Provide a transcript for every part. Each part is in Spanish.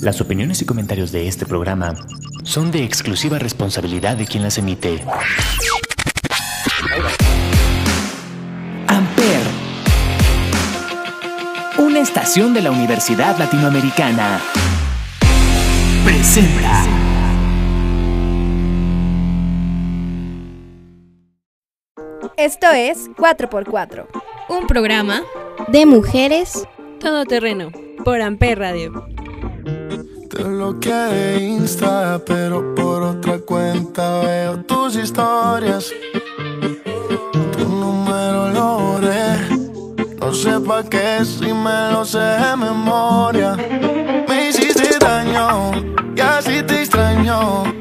Las opiniones y comentarios de este programa son de exclusiva responsabilidad de quien las emite. Amper, una estación de la Universidad Latinoamericana, presenta. Esto es 4x4. Un programa De mujeres. todoterreno por Amper Radio. Te bloqueé de Insta, pero por otra cuenta veo tus historias. Tu número lo borré. No sé pa' qué si me lo sé de memoria. Me hiciste daño y así te extraño.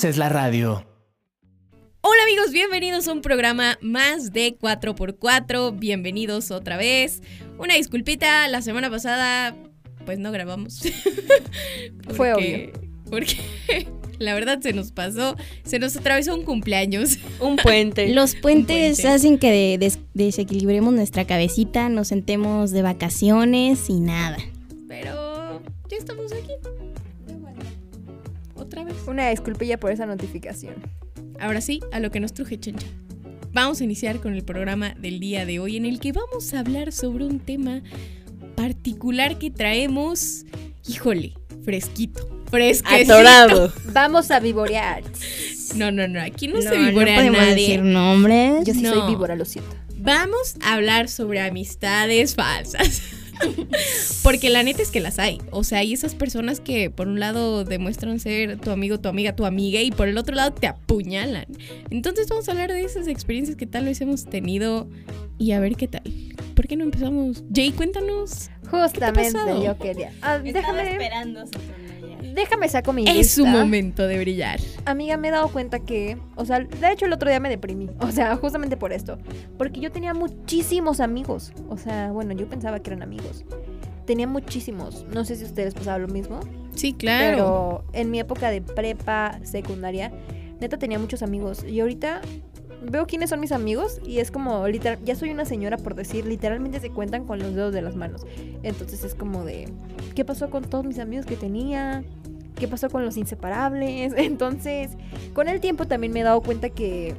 Haces la radio. Hola amigos, bienvenidos a un programa más de 4x4. Bienvenidos otra vez. Una disculpita, la semana pasada pues no grabamos. Fue Porque- Porque la verdad se nos pasó, se nos atravesó un cumpleaños. Un puente. Los puentes puente. hacen que de- des- desequilibremos nuestra cabecita, nos sentemos de vacaciones y nada. Pero ya estamos aquí. Otra vez. Una disculpilla por esa notificación. Ahora sí, a lo que nos truje Chencha. Vamos a iniciar con el programa del día de hoy en el que vamos a hablar sobre un tema particular que traemos, híjole, fresquito, fresquecito. Atorado. Vamos a vivorear. No, no, no, aquí no, No, se vivorea podemos nadie. decir nombres. Yo sí No. soy víbora, lo siento. Vamos a hablar sobre amistades falsas. Porque la neta es que las hay. O sea, hay esas personas que por un lado demuestran ser tu amigo, tu amiga, tu amiga y por el otro lado te apuñalan. Entonces vamos a hablar de esas experiencias que tal vez hemos tenido y a ver qué tal. ¿Por qué no empezamos? Jay, cuéntanos. Justamente pasado? yo quería. Ah, déjame, esperando déjame saco mi Es su momento de brillar. Amiga, me he dado cuenta que, o sea, de hecho el otro día me deprimí, o sea, justamente por esto, porque yo tenía muchísimos amigos, o sea, bueno, yo pensaba que eran amigos. Tenía muchísimos, no sé si ustedes pasaba lo mismo, Sí, claro. pero en mi época de prepa, secundaria, neta tenía muchos amigos y ahorita veo quiénes son mis amigos y es como, literal, ya soy una señora por decir, literalmente se cuentan con los dedos de las manos. Entonces es como de, ¿qué pasó con todos mis amigos que tenía? ¿Qué pasó con los inseparables? Entonces, con el tiempo también me he dado cuenta que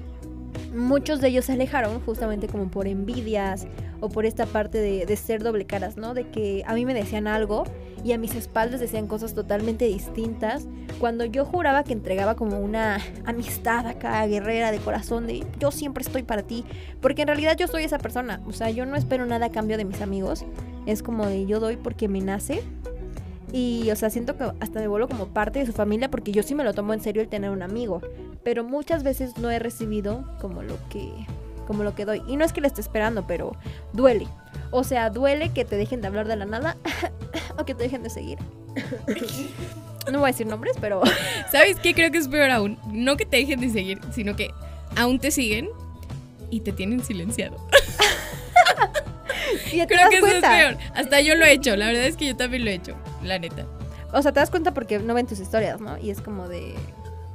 muchos de ellos se alejaron justamente como por envidias o por esta parte de, de ser doble caras, ¿no? De que a mí me decían algo y a mis espaldas decían cosas totalmente distintas, cuando yo juraba que entregaba como una amistad acá, guerrera de corazón, de yo siempre estoy para ti, porque en realidad yo soy esa persona, o sea, yo no espero nada a cambio de mis amigos, es como de yo doy porque me nace. Y, o sea, siento que hasta me vuelvo como parte de su familia porque yo sí me lo tomo en serio el tener un amigo. Pero muchas veces no he recibido como lo que, como lo que doy. Y no es que le esté esperando, pero duele. O sea, duele que te dejen de hablar de la nada o que te dejen de seguir. no voy a decir nombres, pero ¿Sabes qué? Creo que es peor aún. No que te dejen de seguir, sino que aún te siguen y te tienen silenciado. Creo que eso es peor. Hasta yo lo he hecho. La verdad es que yo también lo he hecho. La neta. O sea, te das cuenta porque no ven tus historias, ¿no? Y es como de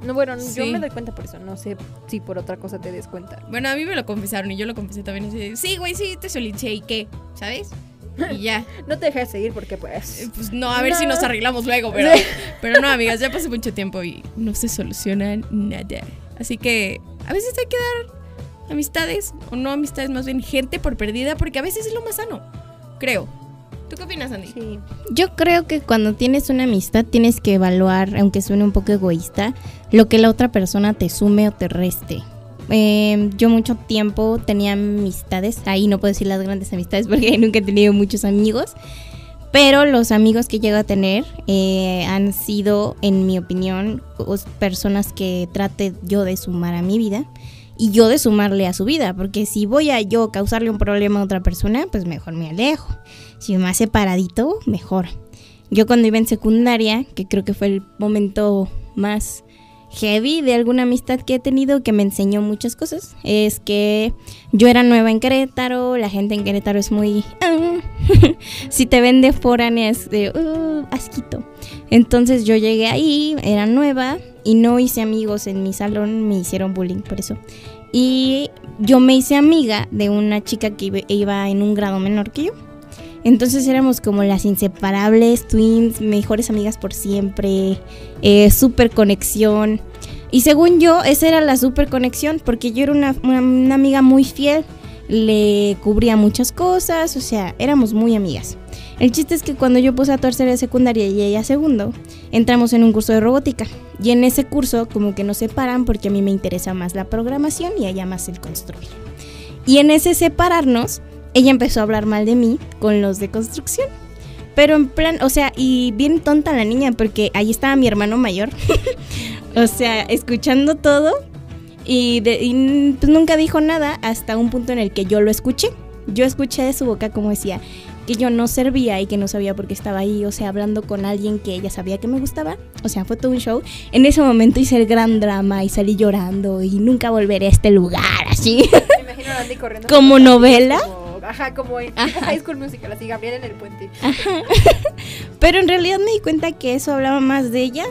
no, bueno, yo me doy cuenta por eso, no sé si por otra cosa te des cuenta. Bueno, a mí me lo confesaron y yo lo confesé también. Así de, sí, güey, sí, te silencié y qué, ¿sabes? Y ya. No te dejes seguir porque Eh, pues Pues no, a ver No. si nos arreglamos luego, pero, Sí. pero no, amigas, ya pasó mucho tiempo y no se soluciona nada. Así que a veces hay que dar amistades, o no amistades, más bien gente por perdida, porque a veces es lo más sano, creo. ¿Tú qué opinas, Andy? Yo creo que cuando tienes una amistad tienes que evaluar, aunque suene un poco egoísta, lo que la otra persona te sume o te reste. Eh, yo mucho tiempo tenía amistades, ahí no puedo decir las grandes amistades porque nunca he tenido muchos amigos, pero los amigos que llego a tener eh, han sido, en mi opinión, personas que trate yo de sumar a mi vida y yo de sumarle a su vida, porque si voy a yo causarle un problema a otra persona, pues mejor me alejo. Si me hace paradito, mejor. Yo cuando iba en secundaria, que creo que fue el momento más heavy de alguna amistad que he tenido que me enseñó muchas cosas, es que yo era nueva en Querétaro, la gente en Querétaro es muy... "Ah". si te ven de es de... "Uh, asquito. Entonces yo llegué ahí, era nueva y no hice amigos en mi salón, me hicieron bullying por eso. Y yo me hice amiga de una chica que iba- en un grado menor que yo. Entonces éramos como las inseparables twins, mejores amigas por siempre, eh, super conexión. Y según yo, esa era la super conexión, porque yo era una- una amiga muy fiel, le cubría muchas cosas, o sea, éramos muy amigas. El chiste es que cuando yo puse a tercera de secundaria y ella a segundo, entramos en un curso de robótica. Y en ese curso como que nos separan porque a mí me interesa más la programación y a ella más el construir. Y en ese separarnos, ella empezó a hablar mal de mí con los de construcción. Pero en plan, o sea, y bien tonta la niña porque ahí estaba mi hermano mayor. o sea, escuchando todo y, de- y, pues nunca dijo nada hasta un punto en el que yo lo escuché. Yo escuché de su boca como decía que yo no servía y que no sabía por qué estaba ahí, o sea, hablando con alguien que ella sabía que me gustaba. O sea, fue todo un show. En ese momento hice el gran drama y salí llorando y nunca volveré a este lugar así. Me imagino a Andy corriendo. ¿Como novela? como- ajá, como en Ajá. High School Musical, así Gabriel en el puente. Pero en realidad me di cuenta que eso hablaba más de ella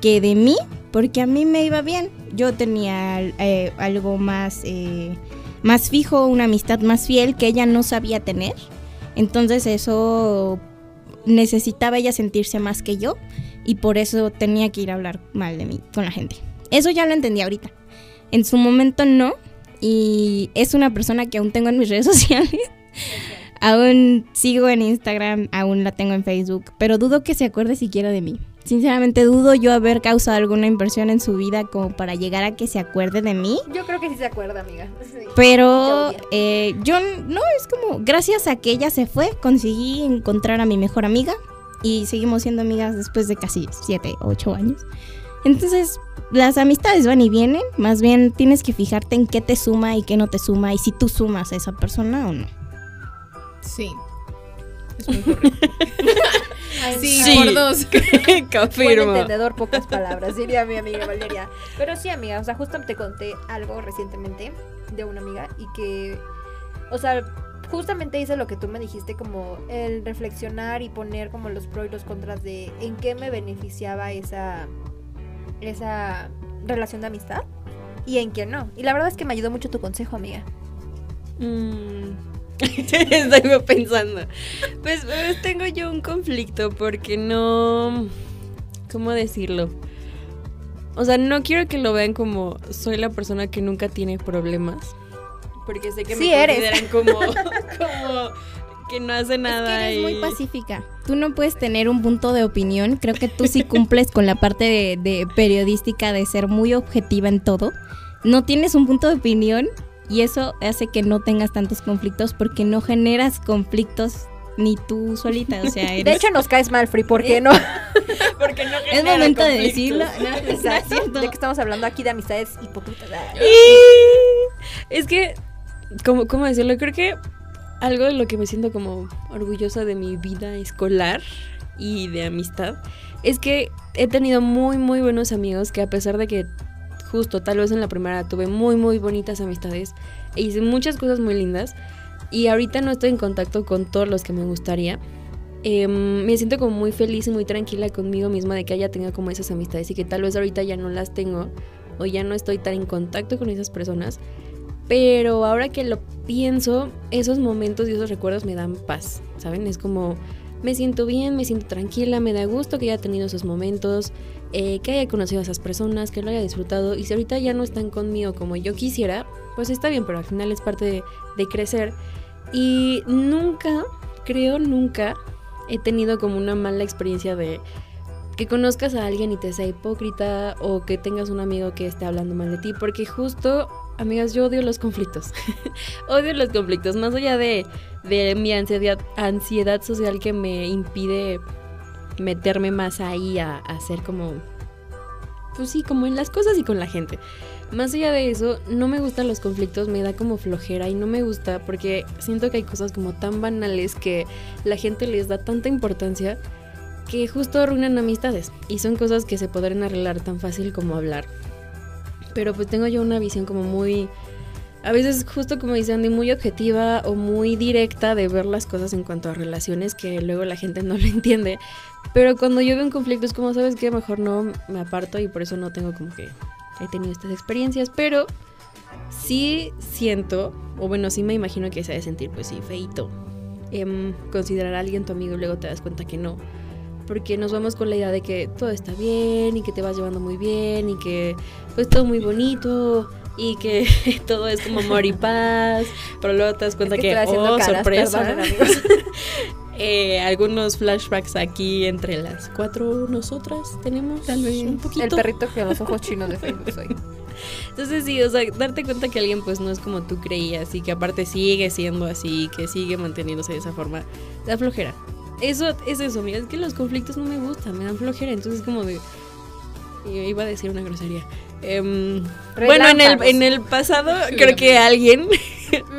que de mí, porque a mí me iba bien. Yo tenía eh, algo más, eh, más fijo, una amistad más fiel que ella no sabía tener. Entonces eso necesitaba ella sentirse más que yo y por eso tenía que ir a hablar mal de mí con la gente. Eso ya lo entendí ahorita. En su momento no y es una persona que aún tengo en mis redes sociales. Aún sigo en Instagram, aún la tengo en Facebook, pero dudo que se acuerde siquiera de mí. Sinceramente dudo yo haber causado alguna inversión en su vida como para llegar a que se acuerde de mí. Yo creo que sí se acuerda, amiga. Sí. Pero eh, yo no, es como, gracias a que ella se fue, conseguí encontrar a mi mejor amiga y seguimos siendo amigas después de casi 7, 8 años. Entonces, las amistades van y vienen, más bien tienes que fijarte en qué te suma y qué no te suma y si tú sumas a esa persona o no. Sí. Es muy correcto. Ay, Sí, ay, por dos. Buen Confirmo. entendedor, pocas palabras, diría mi amiga Valeria. Pero sí, amiga, o sea, justo te conté algo recientemente de una amiga y que, o sea, justamente hice lo que tú me dijiste, como el reflexionar y poner como los pros y los contras de en qué me beneficiaba esa, esa relación de amistad y en qué no. Y la verdad es que me ayudó mucho tu consejo, amiga. Mm. Estoy pensando. Pues, pues, tengo yo un conflicto porque no. ¿Cómo decirlo? O sea, no quiero que lo vean como soy la persona que nunca tiene problemas. porque sé que Sí me eres. consideran como, como que no hace nada. Es que eres y- muy pacífica. Tú no puedes tener un punto de opinión. Creo que tú sí cumples con la parte de, de periodística de ser muy objetiva en todo. No tienes un punto de opinión y eso hace que no tengas tantos conflictos porque no generas conflictos ni tú solita. O sea, eres... De hecho, nos caes mal, Free, ¿por qué no? porque no es momento de decirlo. No, es. De que estamos hablando aquí de amistades hipócritas. Es que, ¿cómo, ¿cómo decirlo? Creo que algo de lo que me siento como orgullosa de mi vida escolar y de amistad es que he tenido muy, muy buenos amigos que a pesar de que justo tal vez en la primera tuve muy, muy bonitas amistades e hice muchas cosas muy lindas y ahorita no estoy en contacto con todos los que me gustaría. em, me siento como muy feliz y muy tranquila conmigo misma de que haya tenido como esas amistades y que tal vez ahorita ya no las tengo o ya no estoy tan en contacto con esas personas. Pero ahora que lo pienso, esos momentos y esos recuerdos me dan paz, ¿saben? Es como me siento bien, me siento tranquila, me da gusto que haya tenido esos momentos, eh, que haya conocido a esas personas, que lo haya disfrutado. Y si ahorita ya no están conmigo como yo quisiera, pues está bien, pero al final es parte de, de crecer. Y nunca, creo nunca, he tenido como una mala experiencia de que conozcas a alguien y te sea hipócrita o que tengas un amigo que esté hablando mal de ti, porque justo, amigas, yo odio los conflictos. odio los conflictos, más allá de, de mi ansiedad, ansiedad social que me impide meterme más ahí a, a hacer como, pues sí, como en las cosas y con la gente. Más allá de eso, no me gustan los conflictos, me da como flojera y no me gusta porque siento que hay cosas como tan banales que la gente les da tanta importancia que justo arruinan amistades y son cosas que se podrían arreglar tan fácil como hablar. Pero pues tengo yo una visión como muy, a veces justo como dice Andy, muy objetiva o muy directa de ver las cosas en cuanto a relaciones que luego la gente no lo entiende. Pero cuando yo veo un conflicto es como, ¿sabes qué? Mejor no me aparto y por eso no tengo como que he tenido estas experiencias. Pero sí siento, o bueno, sí me imagino que se ha de sentir, pues sí, feito. em, considerar a alguien tu amigo y luego te das cuenta que no porque nos vamos con la idea de que todo está bien y que te vas llevando muy bien y que pues todo muy bonito y que todo es como amor y paz, pero luego te das cuenta Es que, que oh, caras, sorpresa, amigos. Eh, algunos flashbacks aquí entre las cuatro nosotras tenemos Tal vez. un poquito. El perrito con los ojos chinos de Facebook soy. Entonces sí, o sea, darte cuenta que alguien pues no es como tú creías y que aparte sigue siendo así, que sigue manteniéndose de esa forma, da flojera. Eso es eso, mira, es que los conflictos no me gustan, me dan flojera, entonces como de... Iba a decir una grosería. Em, bueno, en el, en el pasado creo que alguien,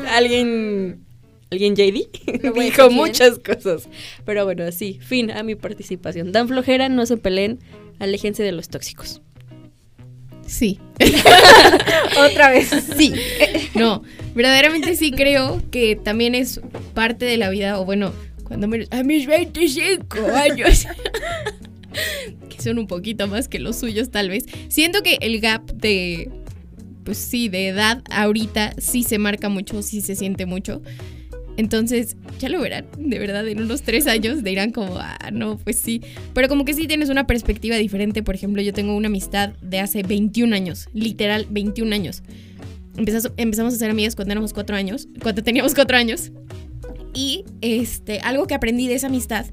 alguien, alguien JD dijo muchas cosas. Pero bueno, sí, fin a mi participación. Dan flojera, no se peleen, aléjense de los tóxicos. Sí. Otra vez. Sí. No, verdaderamente sí creo que también es parte de la vida, o bueno, cuando menos a mis 25 años, que son un poquito más que los suyos tal vez, siento que el gap de, pues sí, de edad ahorita sí se marca mucho, sí se siente mucho. Entonces, ya lo verán, de verdad, en unos tres años dirán como, ah, no, pues sí. Pero como que sí tienes una perspectiva diferente. Por ejemplo, yo tengo una amistad de hace 21 años, literal 21 años. Empezamos a ser amigas cuando éramos cuatro años, cuando teníamos cuatro años. Y este, algo que aprendí de esa amistad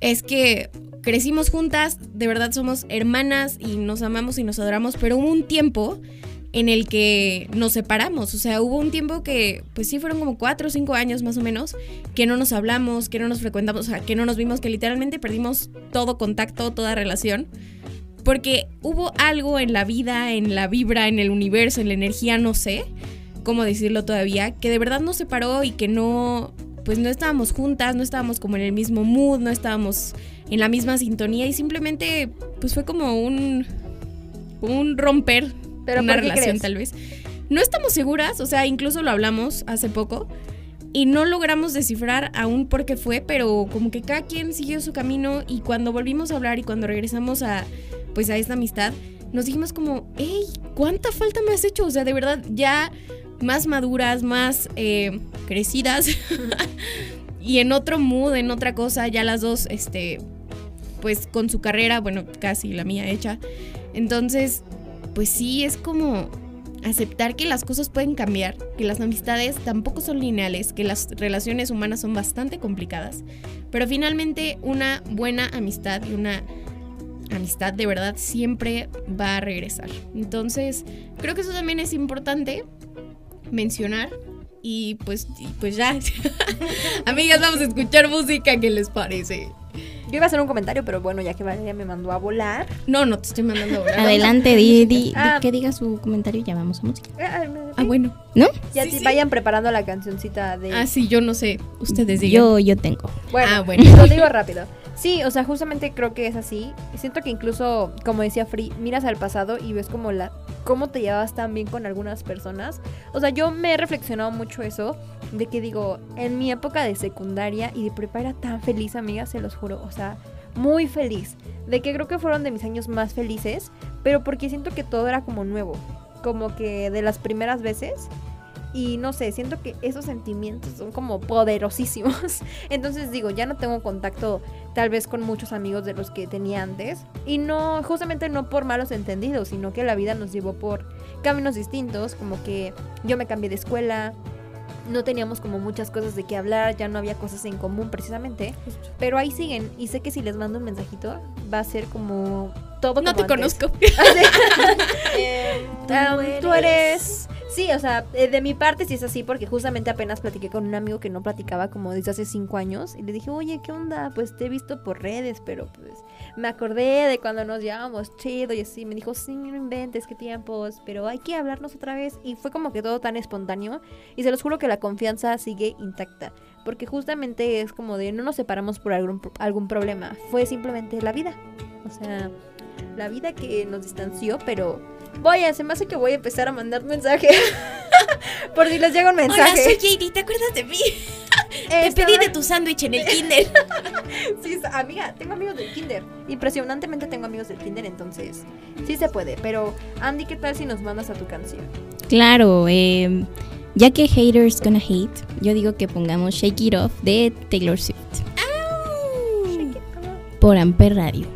es que crecimos juntas, de verdad somos hermanas y nos amamos y nos adoramos, pero hubo un tiempo en el que nos separamos. O sea, hubo un tiempo que, pues sí, fueron como cuatro o cinco años más o menos, que no nos hablamos, que no nos frecuentamos, o sea, que no nos vimos, que literalmente perdimos todo contacto, toda relación. Porque hubo algo en la vida, en la vibra, en el universo, en la energía, no sé cómo decirlo todavía, que de verdad nos separó y que no, pues no estábamos juntas, no estábamos como en el mismo mood, no estábamos en la misma sintonía y simplemente, pues fue como un, un romper ¿Pero una relación crees? tal vez. No estamos seguras, o sea, incluso lo hablamos hace poco y no logramos descifrar aún por qué fue, pero como que cada quien siguió su camino y cuando volvimos a hablar y cuando regresamos a pues a esta amistad, nos dijimos como, hey, ¿cuánta falta me has hecho? O sea, de verdad, ya más maduras, más eh, crecidas y en otro mood, en otra cosa, ya las dos, este, pues con su carrera, bueno, casi la mía hecha. Entonces, pues sí, es como aceptar que las cosas pueden cambiar, que las amistades tampoco son lineales, que las relaciones humanas son bastante complicadas, pero finalmente una buena amistad y una amistad de verdad siempre va a regresar. Entonces, creo que eso también es importante mencionar. Y pues, y pues ya. Amigas, vamos a escuchar música. ¿Qué les parece? Yo iba a hacer un comentario, pero bueno, ya que Valeria me mandó a volar. No, no te estoy mandando ahora. Adelante, di, di- di Ah. que diga su comentario y ya vamos a música. Ah, me- Ah, bueno. ¿No? Ya Sí, vayan preparando la cancioncita de. Ah, sí, yo no sé. Ustedes digan. Yo, yo tengo. Bueno, Ah, bueno. lo digo rápido. Sí, o sea, justamente creo que es así. Siento que incluso, como decía Free, miras al pasado y ves como la cómo te llevabas tan bien con algunas personas. O sea, yo me he reflexionado mucho eso, de que digo, en mi época de secundaria y de prepa era tan feliz, amiga, se los juro. O sea, muy feliz. De que creo que fueron de mis años más felices, pero porque siento que todo era como nuevo. Como que de las primeras veces. Y no sé, siento que esos sentimientos son como poderosísimos. Entonces digo, ya no tengo contacto tal vez con muchos amigos de los que tenía antes. Y no, justamente no por malos entendidos, sino que la vida nos llevó por caminos distintos. Como que yo me cambié de escuela. No teníamos como muchas cosas de qué hablar, ya no había cosas en común precisamente. Pero ahí siguen y sé que si les mando un mensajito va a ser como todo No como te antes. conozco. Eh, um, tú eres. Sí, o sea, eh, de mi parte sí es así, porque justamente apenas platiqué con un amigo que no platicaba como desde hace cinco años. Y le dije, oye, ¿qué onda? Pues te he visto por redes, pero pues me acordé de cuando nos llevábamos chido y así. Me dijo, sí, no inventes, qué tiempos, pero hay que hablarnos otra vez. Y fue como que todo tan espontáneo. Y se los juro que la confianza sigue intacta. Porque justamente es como de no nos separamos por algún, algún problema. Fue simplemente la vida. O sea, la vida que nos distanció, pero voy a, se me hace que voy a empezar a mandar mensaje. Por si les llega un Hola, mensaje. soy JD. ¿Te acuerdas de mí? Te Esta- pedí de tu sándwich en el kinder. Sí, amiga, tengo amigos del kinder. Impresionantemente tengo amigos del kinder, entonces sí se puede. Pero Andy, ¿qué tal si nos mandas a tu canción? Claro, eh, ya que haters gonna hate, yo digo que pongamos Shake It Off de Taylor Swift por Amper Radio.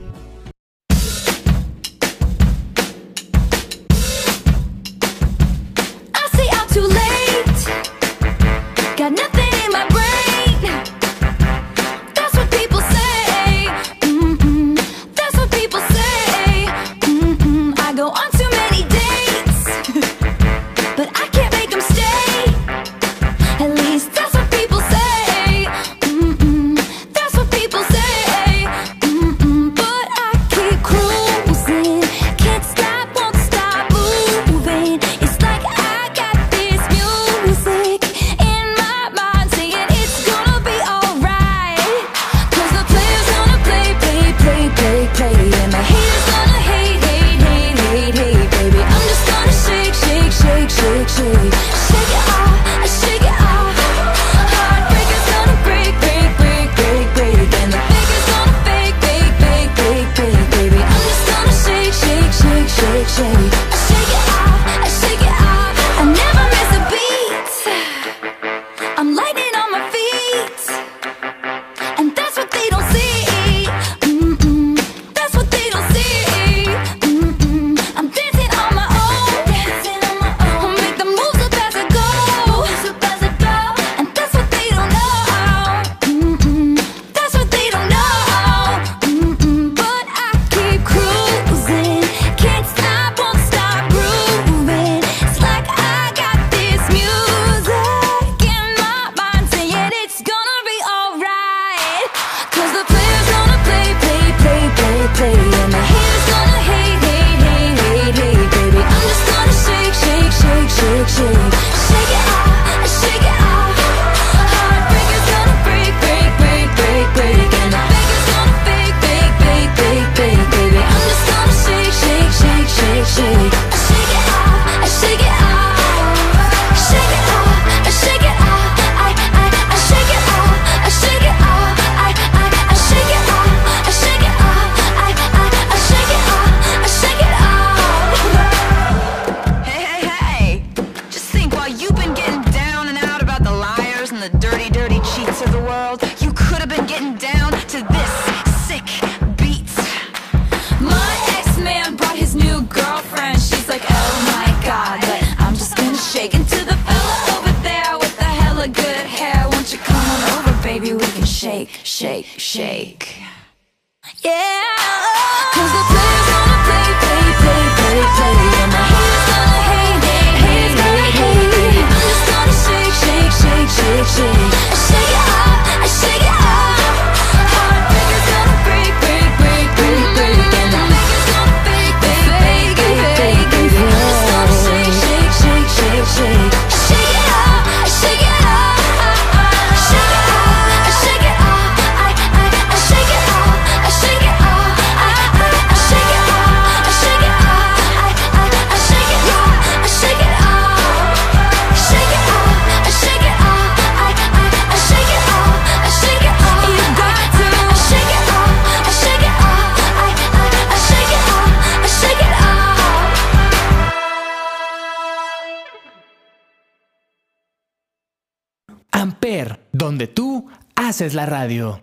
Amper, donde tú haces la radio.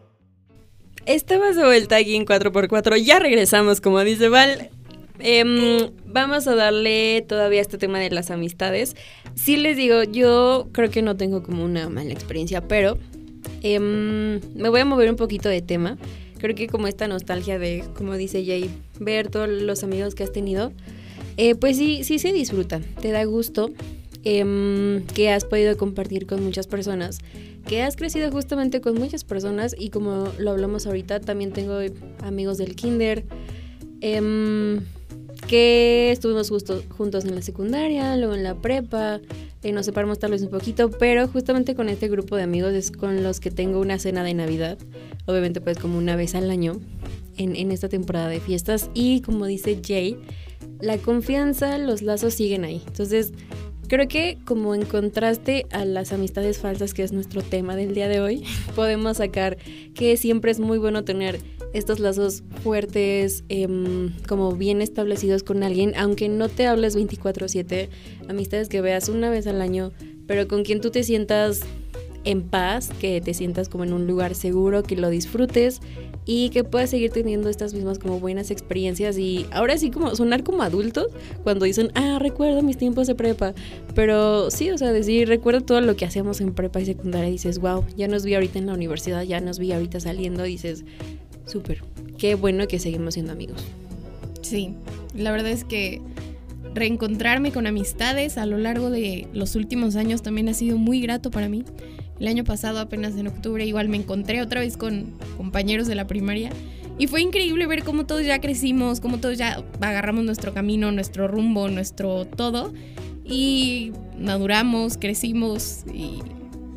Estamos de vuelta aquí en 4x4. Ya regresamos, como dice Val. Em, vamos a darle todavía este tema de las amistades. Sí les digo, yo creo que no tengo como una mala experiencia, pero em, me voy a mover un poquito de tema. Creo que como esta nostalgia de, como dice Jay, ver todos los amigos que has tenido, eh, pues sí, sí se disfruta, te da gusto em, que has podido compartir con muchas personas, que has crecido justamente con muchas personas y como lo hablamos ahorita, también tengo amigos del kinder, em, que estuvimos justo, juntos en la secundaria, luego en la prepa, eh, nos separamos tal vez un poquito, pero justamente con este grupo de amigos es con los que tengo una cena de Navidad, obviamente pues como una vez al año en, en esta temporada de fiestas y como dice Jay, la confianza, los lazos siguen ahí. Entonces, creo que como en contraste a las amistades falsas, que es nuestro tema del día de hoy, podemos sacar que siempre es muy bueno tener estos lazos fuertes, em, como bien establecidos con alguien, aunque no te hables 24/7, amistades que veas una vez al año, pero con quien tú te sientas en paz, que te sientas como en un lugar seguro, que lo disfrutes y que puedas seguir teniendo estas mismas como buenas experiencias y ahora sí como sonar como adultos cuando dicen, ah, recuerdo mis tiempos de prepa, pero sí, o sea, decir, recuerdo todo lo que hacíamos en prepa y secundaria dices, wow, ya nos vi ahorita en la universidad, ya nos vi ahorita saliendo, dices, súper, qué bueno que seguimos siendo amigos. Sí, la verdad es que reencontrarme con amistades a lo largo de los últimos años también ha sido muy grato para mí. El año pasado, apenas en octubre, igual me encontré otra vez con compañeros de la primaria y fue increíble ver cómo todos ya crecimos, cómo todos ya agarramos nuestro camino, nuestro rumbo, nuestro todo y maduramos, crecimos y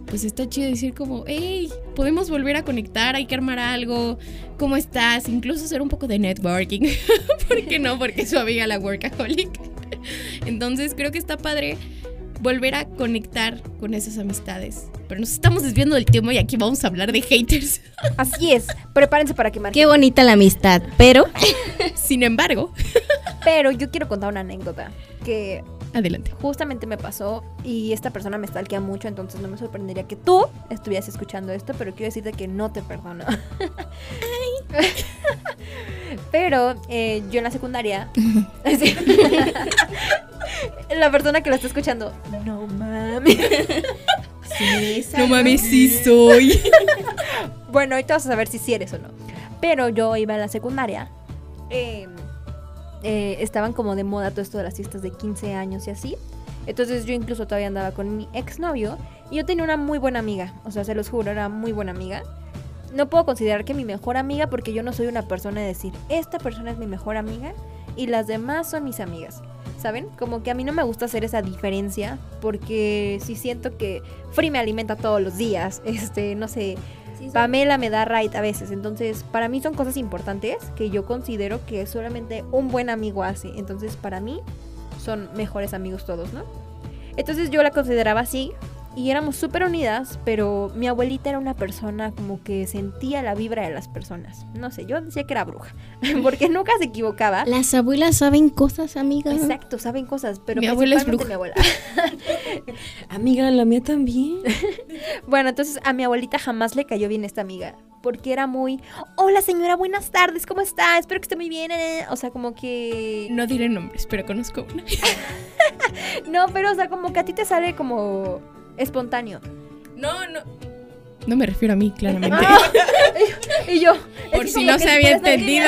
pues está chido decir como, hey, podemos volver a conectar, hay que armar algo, ¿cómo estás? Incluso hacer un poco de networking. ¿Por qué no? Porque su amiga la workaholic. Entonces creo que está padre volver a conectar con esas amistades. Pero nos estamos desviando del tema y aquí vamos a hablar de haters. Así es, prepárense para quemar. Qué bonita la amistad, pero Sin embargo, Pero yo quiero contar una anécdota que adelante. justamente me pasó y esta persona me stalkea mucho, entonces no me sorprendería que tú estuvieras escuchando esto, pero quiero decirte que no te perdono. pero eh, yo en la secundaria, sí. la persona que lo está escuchando, no mami. No mames, sí soy. Bueno, ahorita vas a saber si sí eres o no. Pero yo iba en la secundaria. Eh, eh, estaban como de moda todo esto de las fiestas de 15 años y así. Entonces yo incluso todavía andaba con mi exnovio. Y yo tenía una muy buena amiga. O sea, se los juro, era muy buena amiga. No puedo considerar que mi mejor amiga porque yo no soy una persona de decir, esta persona es mi mejor amiga y las demás son mis amigas. ¿Saben? Como que a mí no me gusta hacer esa diferencia porque sí siento que Free me alimenta todos los días. Este, no sé, Pamela me da right a veces. Entonces, para mí son cosas importantes que yo considero que solamente un buen amigo hace. Entonces, para mí son mejores amigos todos, ¿no? Entonces yo la consideraba así y éramos súper unidas, pero mi abuelita era una persona como que sentía la vibra de las personas. No sé, yo decía que era bruja, porque nunca se equivocaba. las abuelas saben cosas, amiga. Exacto, saben cosas, pero Mi abuela es principalmente mi abuela. Amiga, la mía también. Bueno, entonces a mi abuelita jamás le cayó bien esta amiga. Porque era muy, hola señora, buenas tardes, ¿cómo está? Espero que esté muy bien. eh". O sea, como que... No diré nombres, pero conozco una. No, pero o sea, como que a ti te sale como espontáneo. No, no. No me refiero a mí, claramente. Ah, Y yo, Por si no se había entendido.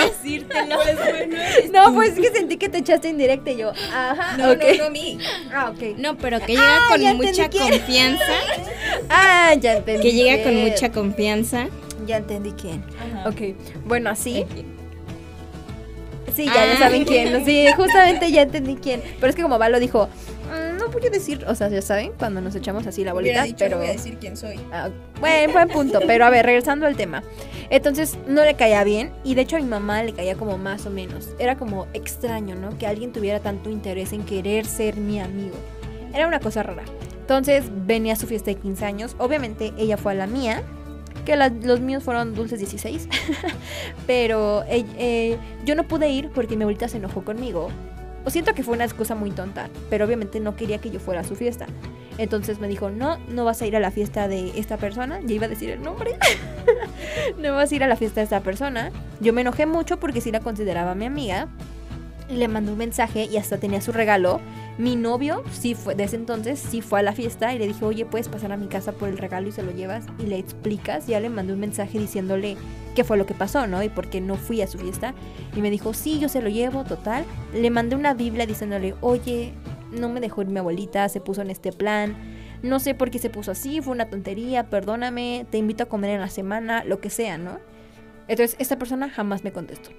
No, pues es que sentí que te echaste indirecta y yo, ajá, No, no, no, mi. Ah, ok. No, pero que llega Ah, con mucha confianza. Ah, ya entendí. Que llega con mucha confianza. Ya entendí quién. Ok, bueno, así. Sí, ya, ya Ah. saben quién. Sí, justamente ya entendí quién. Pero es que como Valo dijo, "Mm, no voy a decir, o sea, ya saben, cuando nos echamos así la bolita, pero... decir quién soy. Ah, buen, buen punto, pero a ver, regresando al tema. Entonces no le caía bien y de hecho a mi mamá le caía como más o menos. Era como extraño, ¿no? Que alguien tuviera tanto interés en querer ser mi amigo. Era una cosa rara. Entonces venía a su fiesta de 15 años. Obviamente ella fue a la mía, que la- los míos fueron dulces 16. pero eh, eh, yo no pude ir porque mi abuelita se enojó conmigo. O siento que fue una excusa muy tonta, pero obviamente no quería que yo fuera a su fiesta. Entonces me dijo, no, no vas a ir a la fiesta de esta persona. Ya iba a decir el nombre. no vas a ir a la fiesta de esta persona. Yo me enojé mucho porque sí la consideraba mi amiga. Le mandé un mensaje y hasta tenía su regalo. Mi novio, sí fue, desde entonces, sí fue a la fiesta y le dije, oye, puedes pasar a mi casa por el regalo y se lo llevas y le explicas. Ya le mandé un mensaje diciéndole qué fue lo que pasó, ¿no? Y por qué no fui a su fiesta. Y me dijo, sí, yo se lo llevo, total. Le mandé una Biblia diciéndole, oye, no me dejó ir mi abuelita, se puso en este plan. No sé por qué se puso así, fue una tontería, perdóname, te invito a comer en la semana, lo que sea, ¿no? Entonces, esta persona jamás me contestó.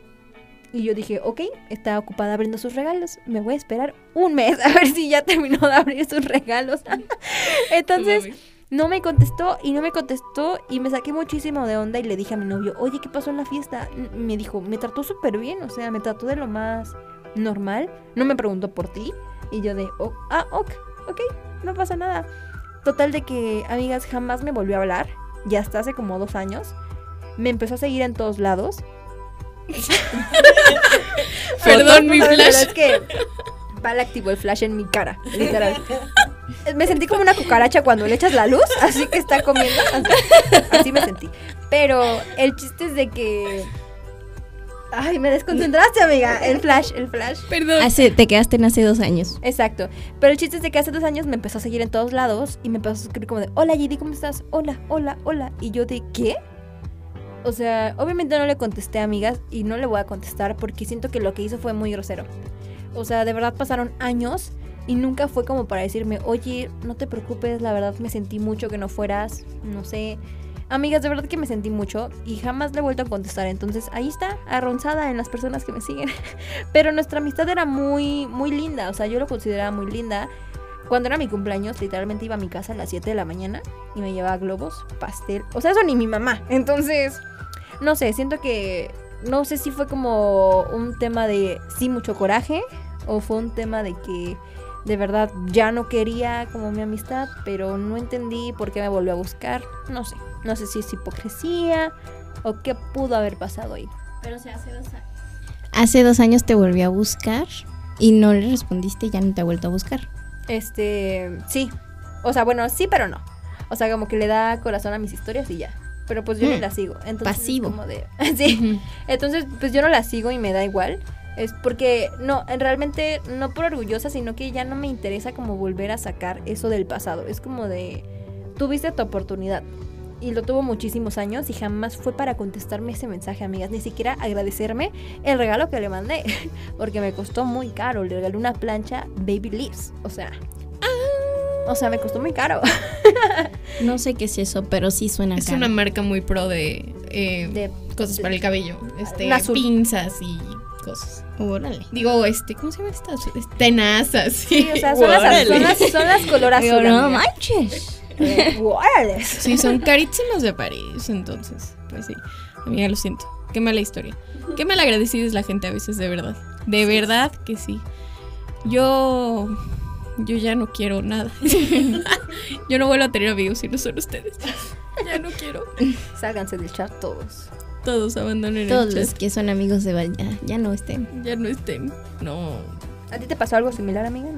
Y yo dije, ok, está ocupada abriendo sus regalos, me voy a esperar un mes a ver si ya terminó de abrir sus regalos. Entonces, no me contestó y no me contestó y me saqué muchísimo de onda y le dije a mi novio, oye, ¿qué pasó en la fiesta? Me dijo, me trató súper bien, o sea, me trató de lo más normal, no me preguntó por ti y yo de, "Oh, ah, ok, ok, no pasa nada. Total de que, amigas, jamás me volvió a hablar, ya hasta hace como dos años, me empezó a seguir en todos lados. Perdón, mi Pero flash. es que Val activó el flash en mi cara, literal. Me sentí como una cucaracha cuando le echas la luz, así que está comiendo. Así, así me sentí. Pero el chiste es de que. Ay, me desconcentraste, amiga. El flash, el flash. Perdón. Hace, te quedaste en hace dos años. Exacto. Pero el chiste es de que hace dos años me empezó a seguir en todos lados y me empezó a escribir como de: Hola, Gidi, ¿cómo estás? Hola, hola, hola. Y yo de: ¿Qué? O sea, obviamente no le contesté, amigas, y no le voy a contestar porque siento que lo que hizo fue muy grosero. O sea, de verdad pasaron años y nunca fue como para decirme, oye, no te preocupes, la verdad me sentí mucho que no fueras, no sé. Amigas, de verdad que me sentí mucho y jamás le he vuelto a contestar. Entonces ahí está, arronzada en las personas que me siguen. Pero nuestra amistad era muy, muy linda. O sea, yo lo consideraba muy linda. Cuando era mi cumpleaños, literalmente iba a mi casa a las 7 de la mañana y me llevaba globos, pastel. O sea, eso ni mi mamá. Entonces, no sé, siento que. No sé si fue como un tema de sí, mucho coraje. O fue un tema de que de verdad ya no quería como mi amistad. Pero no entendí por qué me volvió a buscar. No sé. No sé si es hipocresía o qué pudo haber pasado ahí. Pero se hace dos años. Hace dos años te volví a buscar y no le respondiste y ya no te ha vuelto a buscar. Este, sí. O sea, bueno, sí, pero no. O sea, como que le da corazón a mis historias y ya. Pero pues yo ni Mm. la sigo. Entonces, es Pasivo. como de- sí. Entonces, pues yo no la sigo y me da igual. Es porque, no, en realmente no por orgullosa, sino que ya no me interesa como volver a sacar eso del pasado. Es como de, tuviste tu oportunidad. Y lo tuvo muchísimos años y jamás fue para contestarme ese mensaje, amigas. Ni siquiera agradecerme el regalo que le mandé. Porque me costó muy caro. Le regalé una plancha Baby Leaves. O sea... O sea, me costó muy caro. No sé qué es eso, pero sí suena Es una marca muy pro de, eh, De- cosas para el cabello. Este, pinzas y cosas. Órale. Digo, este, ¿cómo se llama estas? Tenazas. Sí, o sea, son las, son las, son las color azul. No manches. Eh, órale. Sí, son carísimas de París, entonces. Pues sí. Amiga, lo siento. Qué mala historia. Qué mal agradecida es la gente a veces, de verdad. De verdad que sí. Yo. Yo ya no quiero nada. yo no vuelvo a tener amigos si no son ustedes. Ya no quiero. Sálganse del chat todos. Todos abandonen Todos el los chat. que son amigos de Val ya, ya no estén. Ya no estén. No. ¿A ti te pasó algo similar, amiga?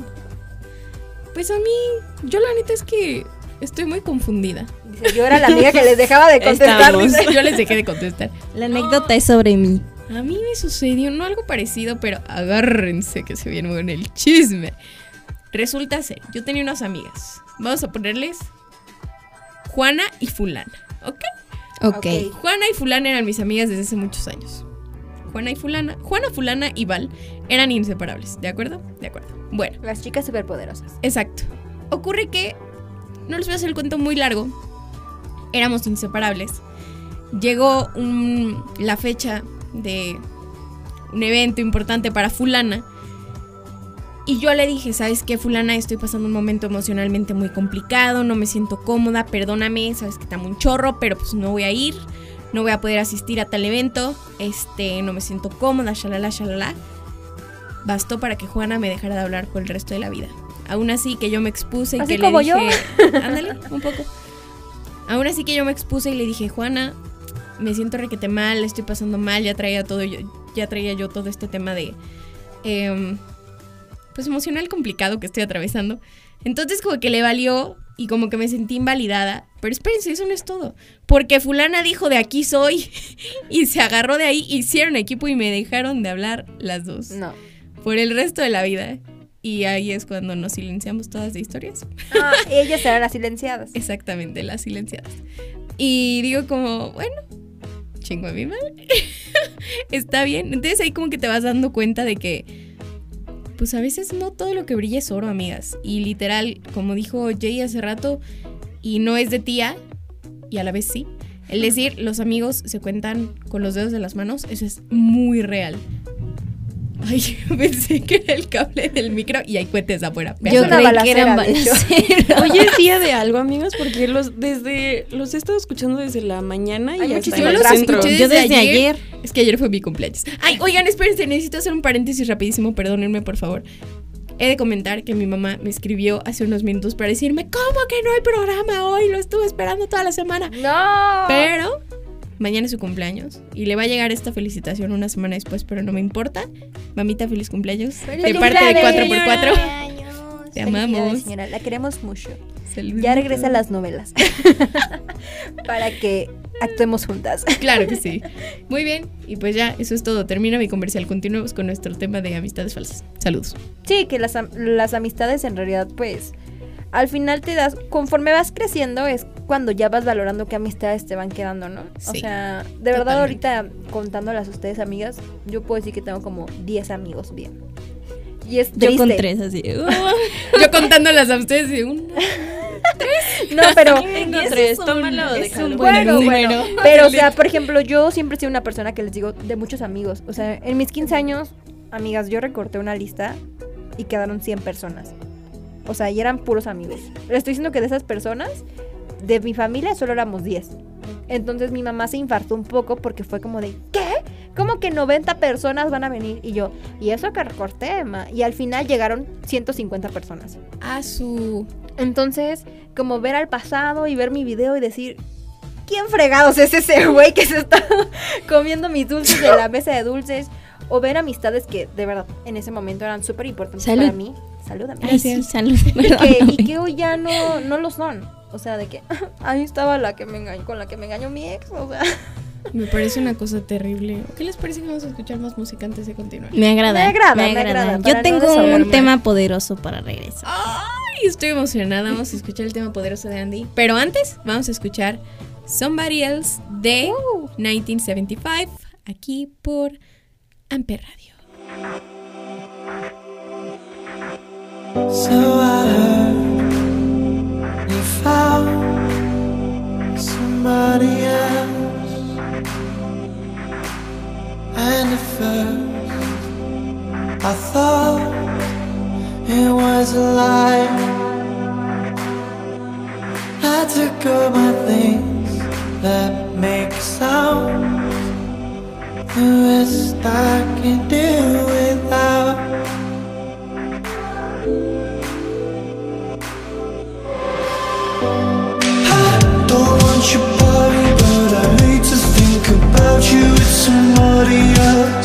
Pues a mí, yo la neta es que estoy muy confundida. Dice, yo era la amiga que les dejaba de contestar. Dice. Yo les dejé de contestar. La anécdota es sobre mí. A mí me sucedió no algo parecido, pero agárrense que se viene con el chisme. Resulta ser, yo tenía unas amigas. Vamos a ponerles Juana y Fulana, ¿ok? Ok. Juana y Fulana eran mis amigas desde hace muchos años. Juana y Fulana, Juana, Fulana y Val eran inseparables, ¿de acuerdo? De acuerdo. Bueno, Las chicas superpoderosas. exacto. Ocurre que, no les voy a hacer el cuento muy largo, éramos inseparables. Llegó un- la fecha de un evento importante para Fulana. Y yo le dije, ¿sabes qué, Fulana? Estoy pasando un momento emocionalmente muy complicado, no me siento cómoda, perdóname, sabes que amo un chorro, pero pues no voy a ir, no voy a poder asistir a tal evento, este, no me siento cómoda, shalala, shalala. Bastó para que Juana me dejara de hablar por el resto de la vida. Aún así que yo me expuse y Así que como le yo. dije, ándale, un poco. Aún así que yo me expuse y le dije, Juana, me siento requete mal, estoy pasando mal, ya traía todo yo, ya traía yo todo este tema de em, pues emocional complicado que estoy atravesando. Entonces como que le valió y como que me sentí invalidada. Pero espérense, eso no es todo. Porque fulana dijo de aquí soy y se agarró de ahí, hicieron equipo y me dejaron de hablar las dos. No. Por el resto de la vida. Y ahí es cuando nos silenciamos todas de historias. Ah, ellas serán las silenciadas. Exactamente, las silenciadas. Y digo como, bueno, chingo a mi madre. Está bien. Entonces ahí como que te vas dando cuenta de que, pues a veces no todo lo que brilla es oro, amigas. Y literal, como dijo Jay hace rato, y no es de tía, y a la vez sí. El decir, los amigos se cuentan con los dedos de las manos, eso es muy real. Ay, pensé que era el cable del micro y hay cohetes afuera. Yo creí que eran balaceras. Hoy es día de algo, amigos, porque los desde los he estado escuchando desde la mañana y Hay hasta en el tráfico. centro. Yo Yo desde desde ayer- ayer. Es que ayer fue mi cumpleaños. Ay, oigan, espérense, necesito hacer un paréntesis rapidísimo, perdónenme por favor. He de comentar que mi mamá me escribió hace unos minutos para decirme, ¿cómo que no hay programa hoy? Lo estuve esperando toda la semana. No. Pero mañana es su cumpleaños y le va a llegar esta felicitación una semana después, pero no me importa. Mamita, feliz cumpleaños. Feliz de parte de cumpleaños. 4x4. Te amamos. señora. La queremos mucho. Saluditos. Ya regresa a las novelas. Para que actuemos juntas. Claro que sí. Muy bien. Y pues ya, eso es todo. Termina mi comercial. Continuemos con nuestro tema de amistades falsas. Saludos. Sí, que las, las amistades en realidad, pues, al final te das, conforme vas creciendo, es cuando ya vas valorando qué amistades te van quedando, ¿no? o Sí, sea, de verdad ahorita contándolas a ustedes, amigas, yo puedo decir que tengo como 10 amigos bien. Y es Yo con tres así. Yo contándolas a ustedes de un... No, pero... Tengo tres, es un- tómalo o es un buen bueno. Pero, o sea, por ejemplo, yo siempre he sido una persona que les digo de muchos amigos. O sea, en mis 15 años, amigas, yo recorté una lista y quedaron 100 personas. O sea, y eran puros amigos. Le estoy diciendo que de esas personas, de mi familia solo éramos 10. Entonces mi mamá se infartó un poco porque fue como de, ¿qué? ¿Cómo que 90 personas van a venir? Y yo, y eso que recorté, ma. Y al final llegaron 150 personas. A su... Entonces, como ver al pasado y ver mi video y decir, ¿quién fregados es ese güey que se está comiendo mis dulces de la mesa de dulces? O ver amistades que de verdad en ese momento eran súper importantes Salud. para mí. Salud, amiga. Ay, sí, salud. Y que, perdóname. y que hoy ya no, no lo son. O sea, de que ahí estaba la que me engañó, con la que me engañó mi ex. O sea, Me parece una cosa terrible. ¿Qué les parece que vamos a escuchar más música antes de continuar? Me agrada. Me agrada, me agrada, Yo tengo un tema poderoso para regresar. Ay, estoy emocionada. Vamos a escuchar el tema poderoso de Andy. Pero antes, vamos a escuchar Somebody Else de 1975 aquí por Amper Radio. So I heard you found somebody else, and at first I thought it was a lie. I took all my things that make sound, the rest I can do somebody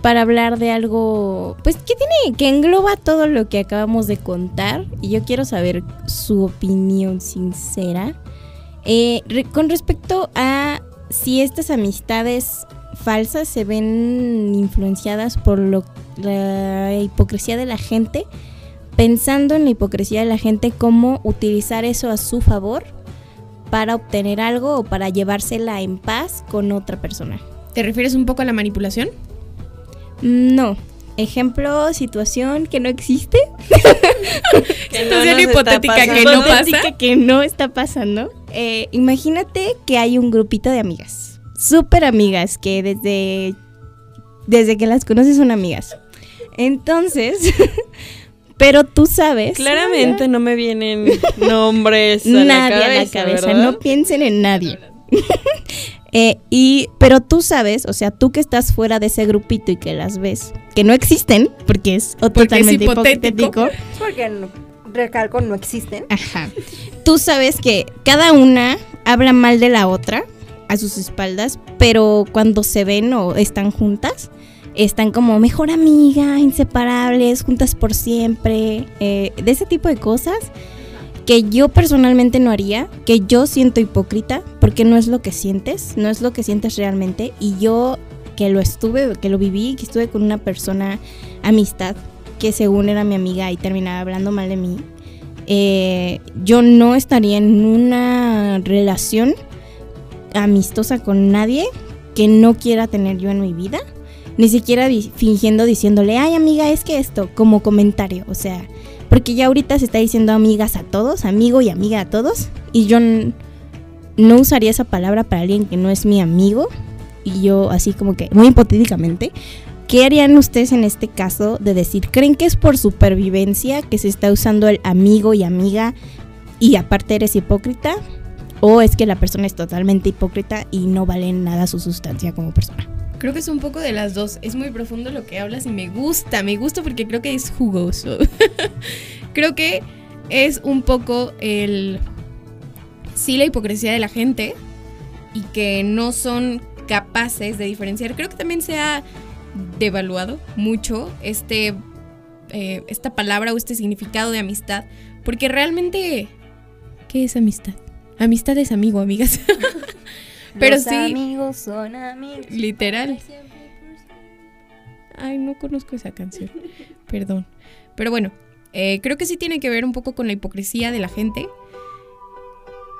Para hablar de algo, pues que tiene, que engloba todo lo que acabamos de contar. Y yo quiero saber su opinión sincera Eh, con respecto a si estas amistades falsas se ven influenciadas por lo, la hipocresía de la gente, pensando en la hipocresía de la gente, cómo utilizar eso a su favor para obtener algo o para llevársela en paz con otra persona. ¿Te refieres un poco a la manipulación? No. Ejemplo, situación que no existe. Situación hipotética que no pasa. que no está pasando. Eh, imagínate que hay un grupito de amigas. Súper amigas que desde, desde que las conoces son amigas. Entonces, pero tú sabes. Claramente no me vienen nombres a nadie la a la cabeza, cabeza. ¿verdad? No piensen en nadie. Eh, y, pero tú sabes, o sea, tú que estás fuera de ese grupito y que las ves, que no existen, porque es Porque es totalmente hipotético. hipotético. Es porque, no- recalco, no existen. Ajá. Tú sabes que cada una habla mal de la otra a sus espaldas, pero cuando se ven o están juntas, están como mejor amiga, inseparables, juntas por siempre, eh, de ese tipo de cosas que yo personalmente no haría, que yo siento hipócrita, porque no es lo que sientes, no es lo que sientes realmente, y yo que lo estuve, que lo viví, que estuve con una persona, amistad, que según era mi amiga y terminaba hablando mal de mí, eh, yo no estaría en una relación amistosa con nadie que no quiera tener yo en mi vida. Ni siquiera fingiendo diciéndole, ay amiga, es que esto, como comentario. O sea, porque ya ahorita se está diciendo amigas a todos, amigo y amiga a todos. Y yo no usaría esa palabra para alguien que no es mi amigo. Y yo así como que, muy hipotéticamente, ¿qué harían ustedes en este caso de decir, creen que es por supervivencia que se está usando el amigo y amiga y aparte eres hipócrita? ¿O es que la persona es totalmente hipócrita y no vale nada su sustancia como persona? Creo que es un poco de las dos. Es muy profundo lo que hablas y me gusta, me gusta porque creo que es jugoso. creo que es un poco el... Sí, la hipocresía de la gente y que no son capaces de diferenciar. Creo que también se ha devaluado mucho este, eh, esta palabra o este significado de amistad. Porque realmente, ¿qué es amistad? Amistad es amigo, amigas. Pero Los sí. amigos son amigos. Literal. Ay, no conozco esa canción. Perdón. Pero bueno, eh, creo que sí tiene que ver un poco con la hipocresía de la gente.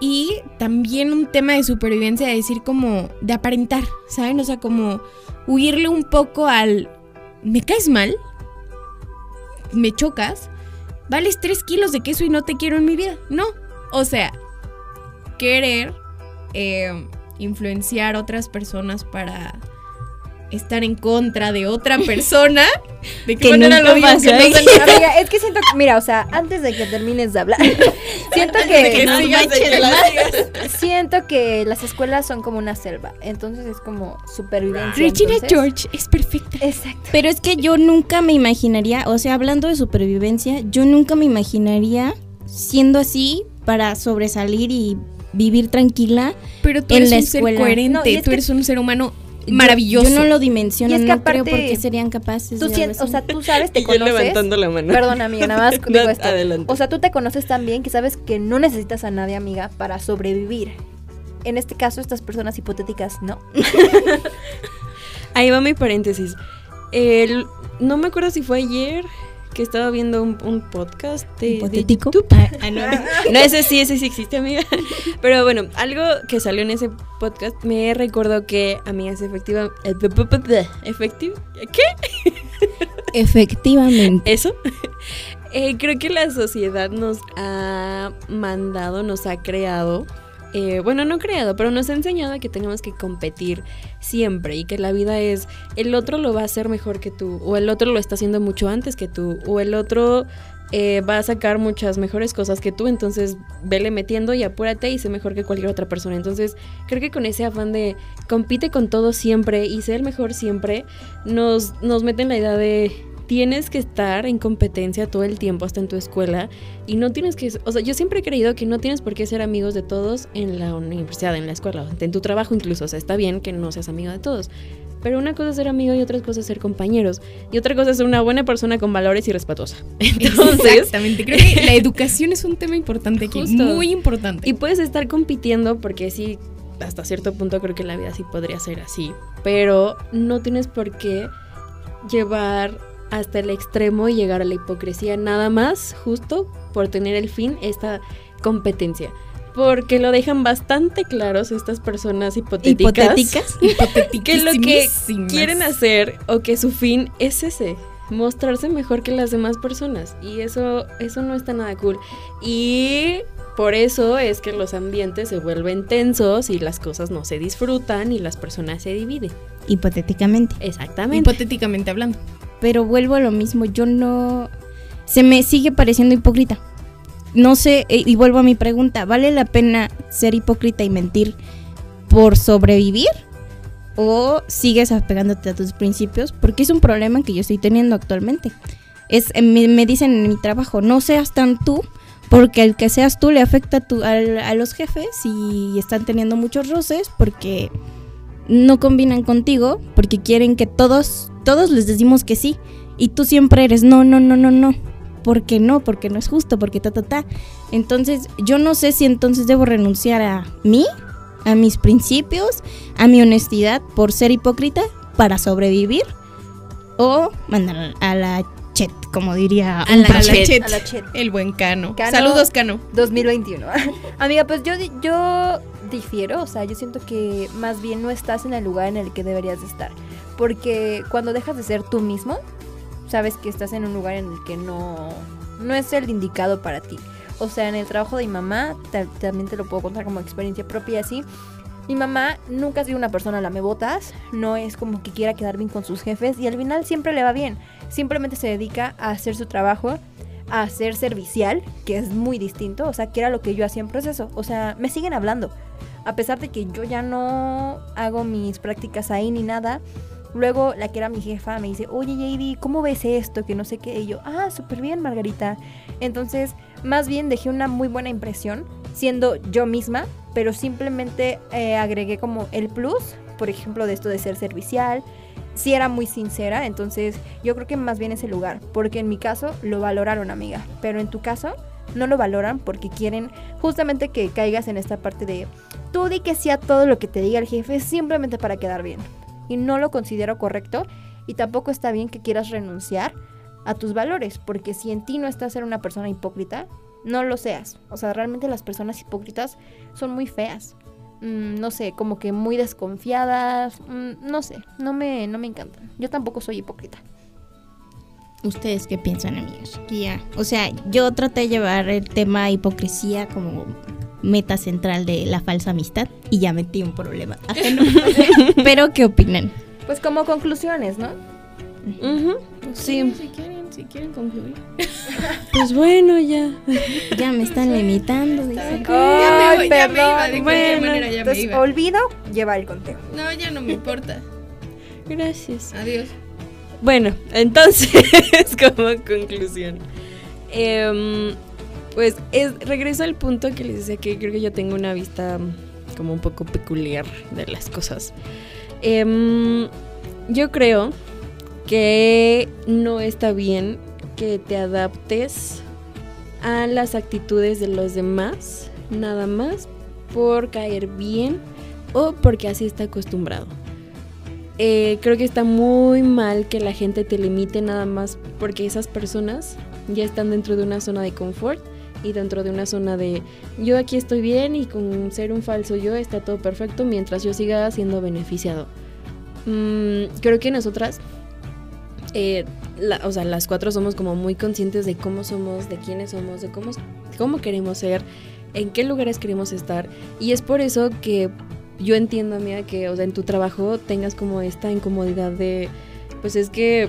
Y también un tema de supervivencia, de decir como, de aparentar, ¿saben? O sea, como huirle un poco al, me caes mal, me chocas, vales 3 kilos de queso y no te quiero en mi vida. No. O sea, querer eh, influenciar a otras personas para estar en contra de otra persona. ¿De qué Que manera lo digo? Que no. Amiga, es que siento que, mira, o sea, antes de que termines de hablar, siento de que, sigas, de siento que las escuelas son como una selva, entonces es como supervivencia. Regina entonces- George es perfecta. Exacto. Pero es que yo nunca me imaginaría, o sea, hablando de supervivencia, yo nunca me imaginaría siendo así para sobresalir y vivir tranquila. Pero tú En eres la un ser escuela. coherente, No, y tú eres un ser humano maravilloso. Yo, no lo dimensiono, Y es que no creo aparte, por qué serían capaces Tú de o sea, tú sabes, te Y yo conoces. levantando la mano. Perdón, amiga, nada más No, digo esto. adelante. O sea, tú te conoces tan bien que sabes que no necesitas a nadie, amiga, para sobrevivir. En este caso, estas personas hipotéticas, no. Ahí va mi paréntesis. El- no me acuerdo si fue ayer que estaba viendo un, un podcast de, de Hipotético. YouTube. Ah, ah, no. No, ese sí, ese sí existe, amiga. Pero bueno, algo que salió en ese podcast me recordó que, amigas, efectiva, efectiva, ¿qué? Efectivamente. Eso. Eh, creo que la sociedad nos ha mandado, nos ha creado, eh, bueno, no creado, pero nos ha enseñado que tenemos que competir siempre y que la vida es, el otro lo va a hacer mejor que tú, o el otro lo está haciendo mucho antes que tú, o el otro eh, va a sacar muchas mejores cosas que tú, entonces vele metiendo y apúrate y sé mejor que cualquier otra persona. Entonces creo que con ese afán de compite con todo siempre y sé el mejor siempre, nos, nos meten la idea de tienes que estar en competencia todo el tiempo hasta en tu escuela y no tienes que, o sea, yo siempre he creído que no tienes por qué ser amigos de todos en la universidad, en la escuela, en tu trabajo incluso, o sea, está bien que no seas amigo de todos. Pero una cosa es ser amigo y otra cosa es ser compañeros. Y otra cosa es ser una buena persona con valores y respetuosa. Entonces, Exactamente. Creo que la educación es un tema importante aquí. Justo. Muy importante. Y puedes estar compitiendo porque sí, hasta cierto punto creo que la vida sí podría ser así. Pero no tienes por qué llevar hasta el extremo y llegar a la hipocresía nada más justo por tener el fin esta competencia. Porque lo dejan bastante claros estas personas hipotéticas. Hipotéticas. que lo que quieren hacer o que su fin es ese, mostrarse mejor que las demás personas y eso eso no está nada cool. Y por eso es que los ambientes se vuelven tensos y las cosas no se disfrutan y las personas se dividen. Hipotéticamente. Exactamente. Hipotéticamente hablando. Pero vuelvo a lo mismo, yo no... Se me sigue pareciendo hipócrita. No sé, eh, y vuelvo a mi pregunta, ¿vale la pena ser hipócrita y mentir por sobrevivir? ¿O sigues apegándote a tus principios? Porque es un problema que yo estoy teniendo actualmente. Es, eh, me, me dicen en mi trabajo, no seas tan tú, porque el que seas tú le afecta a, tu- al- a los jefes y están teniendo muchos roces porque no combinan contigo, porque quieren que todos, todos les decimos que sí. Y tú siempre eres no, no, no, no, no. ¿Por qué no? Porque no es justo, porque ta, ta, ta. Entonces, yo no sé si entonces debo renunciar a mí, a mis principios, a mi honestidad por ser hipócrita para sobrevivir o mandar a la chet, como diría A un la, a la profe. chet. A la chet. El buen Cano. Cano. Saludos, Cano. 2021. Amiga, pues yo, yo difiero, o sea, yo siento que más bien no estás en el lugar en el que deberías de estar. Porque cuando dejas de ser tú mismo, sabes que estás en un lugar en el que no, no es el indicado para ti. O sea, en el trabajo de mi mamá, ta- también te lo puedo contar como experiencia propia así. Mi mamá nunca ha sido una persona la me botas, no es como que quiera quedar bien con sus jefes y al final siempre le va bien. Simplemente se dedica a hacer su trabajo, a ser servicial, que es muy distinto, o sea, que era lo que yo hacía en proceso. O sea, me siguen hablando. A pesar de que yo ya no hago mis prácticas ahí ni nada, luego la que era mi jefa me dice, oye JD, ¿cómo ves esto? Que no sé qué. Y yo, ah, súper bien, Margarita. Entonces, más bien dejé una muy buena impresión siendo yo misma, pero simplemente eh, agregué como el plus, por ejemplo, de esto de ser servicial. Sí era muy sincera, entonces yo creo que más bien es el lugar, porque en mi caso lo valoraron, amiga, pero en tu caso no lo valoran porque quieren justamente que caigas en esta parte de tú di que sí a todo lo que te diga el jefe simplemente para quedar bien. Y no lo considero correcto y tampoco está bien que quieras renunciar a tus valores, porque si en ti no está ser una persona hipócrita, no lo seas. O sea, realmente las personas hipócritas son muy feas. Mm, no sé, como que muy desconfiadas. mm, no sé, no me, no me encantan. Yo tampoco soy hipócrita. ¿Ustedes qué piensan, amigos? Ya, o sea, yo traté de llevar el tema hipocresía como meta central de la falsa amistad y ya metí un problema. Pero, ¿qué opinan? Pues como conclusiones, ¿no? Ujú, Sí, Si quieren, si quieren concluir. pues bueno, ya. Ya me están limitando. dicen. Ya me voy, ya me iba, de cualquier Bueno, manera ya me Entonces, iba. olvido llevar el conteo. No, ya no me importa. Gracias. Adiós. Bueno, entonces, como conclusión. em, pues es, regreso al punto que les decía que creo que yo tengo una vista como un poco peculiar de las cosas. Em, yo creo que no está bien que te adaptes a las actitudes de los demás, nada más por caer bien o porque así está acostumbrado. Eh, creo que está muy mal que la gente te limite nada más porque esas personas ya están dentro de una zona de confort y dentro de una zona de yo aquí estoy bien y con ser un falso yo está todo perfecto mientras yo siga siendo beneficiado. Mm, creo que nosotras, eh, la- o sea, las cuatro somos como muy conscientes de cómo somos, de quiénes somos, de cómo, cómo queremos ser, en qué lugares queremos estar. Y es por eso que yo entiendo, amiga, que o sea, en tu trabajo tengas como esta incomodidad de, pues es que,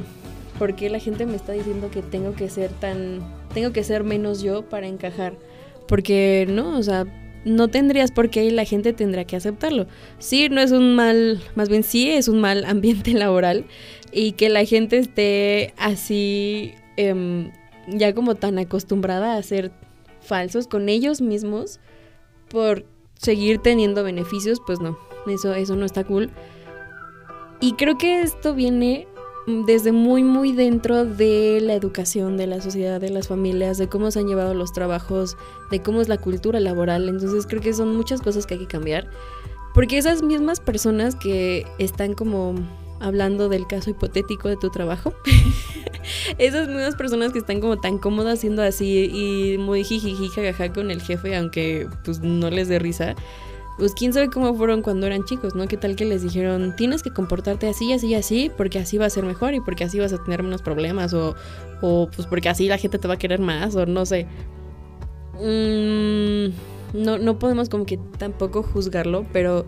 ¿por qué la gente me está diciendo que tengo que ser tan, tengo que ser menos yo para encajar? Porque no, o sea, no tendrías por qué y la gente tendrá que aceptarlo. Sí, no es un mal, más bien sí es un mal ambiente laboral y que la gente esté así em, ya como tan acostumbrada a ser falsos con ellos mismos por seguir teniendo beneficios, pues no, eso, eso no está cool. Y creo que esto viene desde muy, muy dentro de la educación, de la sociedad, de las familias, de cómo se han llevado los trabajos, de cómo es la cultura laboral. Entonces creo que son muchas cosas que hay que cambiar. Porque esas mismas personas que están como hablando del caso hipotético de tu trabajo, esas mismas personas que están como tan cómodas siendo así y muy jijiji con el jefe, aunque pues no les dé risa, pues quién sabe cómo fueron cuando eran chicos, ¿no? ¿Qué tal que les dijeron, tienes que comportarte así, así, así, porque así va a ser mejor y porque así vas a tener menos problemas o, o pues porque así la gente te va a querer más o no sé. Mm, no, no podemos como que tampoco juzgarlo, pero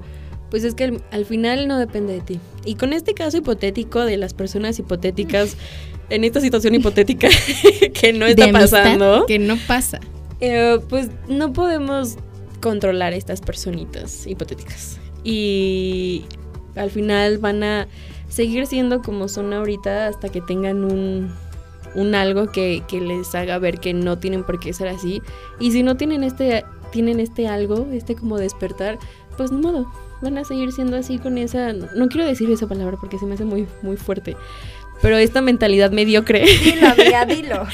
pues es que al, al final no depende de ti. Y con este caso hipotético de las personas hipotéticas, en esta situación hipotética que no está pasando, Que no pasa. eh, pues no podemos controlar estas personitas hipotéticas. Y al final van a seguir siendo como son ahorita hasta que tengan un, un algo que, que les haga ver que no tienen por qué ser así. Y si no tienen este, tienen este algo, este como despertar, pues ni modo. Van a seguir siendo así con esa. No quiero decir esa palabra porque se me hace muy, muy fuerte. Pero esta mentalidad mediocre. Dilo, amiga, dilo.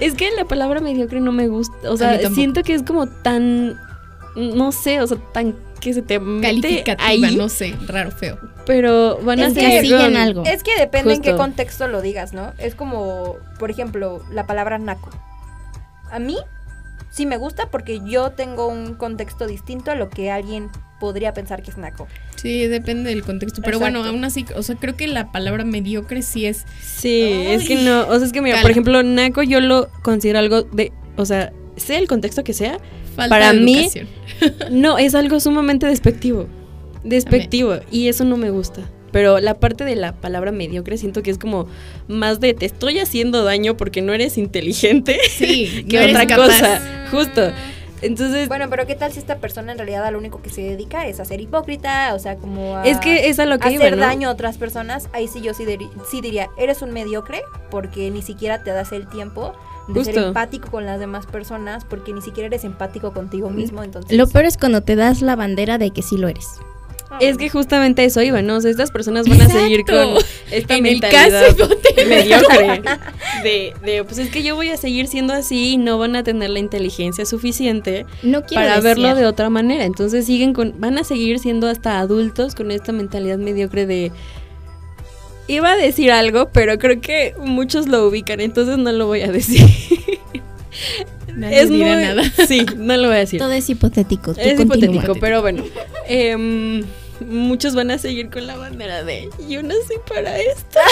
Es que la palabra mediocre no me gusta. O sea, siento que es como tan. No sé, o sea, tan que se te mete Calificativa, ahí. no sé, raro, feo. Pero van a Es que con- algo. Es que depende en qué contexto lo digas, ¿no? Es como, por ejemplo, la palabra naco. A mí sí me gusta porque yo tengo un contexto distinto a lo que alguien podría pensar que es naco. Sí, depende del contexto. Pero bueno, aún así, o sea, creo que la palabra mediocre sí es. Sí, es que no. O sea, es que mira, Cala. por ejemplo, Naco yo lo considero algo de. O sea, sea el contexto que sea, Falta Para de mí- no, es algo sumamente despectivo. Despectivo. Y eso no me gusta. Pero la parte de la palabra mediocre siento que es como más de te estoy haciendo daño porque no eres inteligente Sí, que no otra capaz. cosa. Justo. Entonces, Bueno, pero ¿qué tal si esta persona en realidad a lo único que se dedica es a ser hipócrita? O sea, como a es que es a lo que hacer iba, ¿no? daño a otras personas. Ahí sí yo sí, diri- sí diría, eres un mediocre porque ni siquiera te das el tiempo de ser empático con las demás personas porque ni siquiera eres empático contigo mismo. Entonces, Lo peor es cuando te das la bandera de que sí lo eres. Es que justamente eso iba, ¿no? O sea, estas personas van a seguir con esta En el mentalidad caso mediocre. De, de, pues es que yo voy a seguir siendo así y no van a tener la inteligencia suficiente No para verlo de otra manera. Entonces siguen con, van a seguir siendo hasta adultos con esta mentalidad mediocre de iba a decir algo, pero creo que muchos lo ubican, entonces no lo voy a decir. Nadie es dirá muy nada. Sí, no lo voy a decir. Todo es hipotético. tú Es continúa. hipotético, pero bueno. Em, muchos van a seguir con la bandera de yo nací para esto.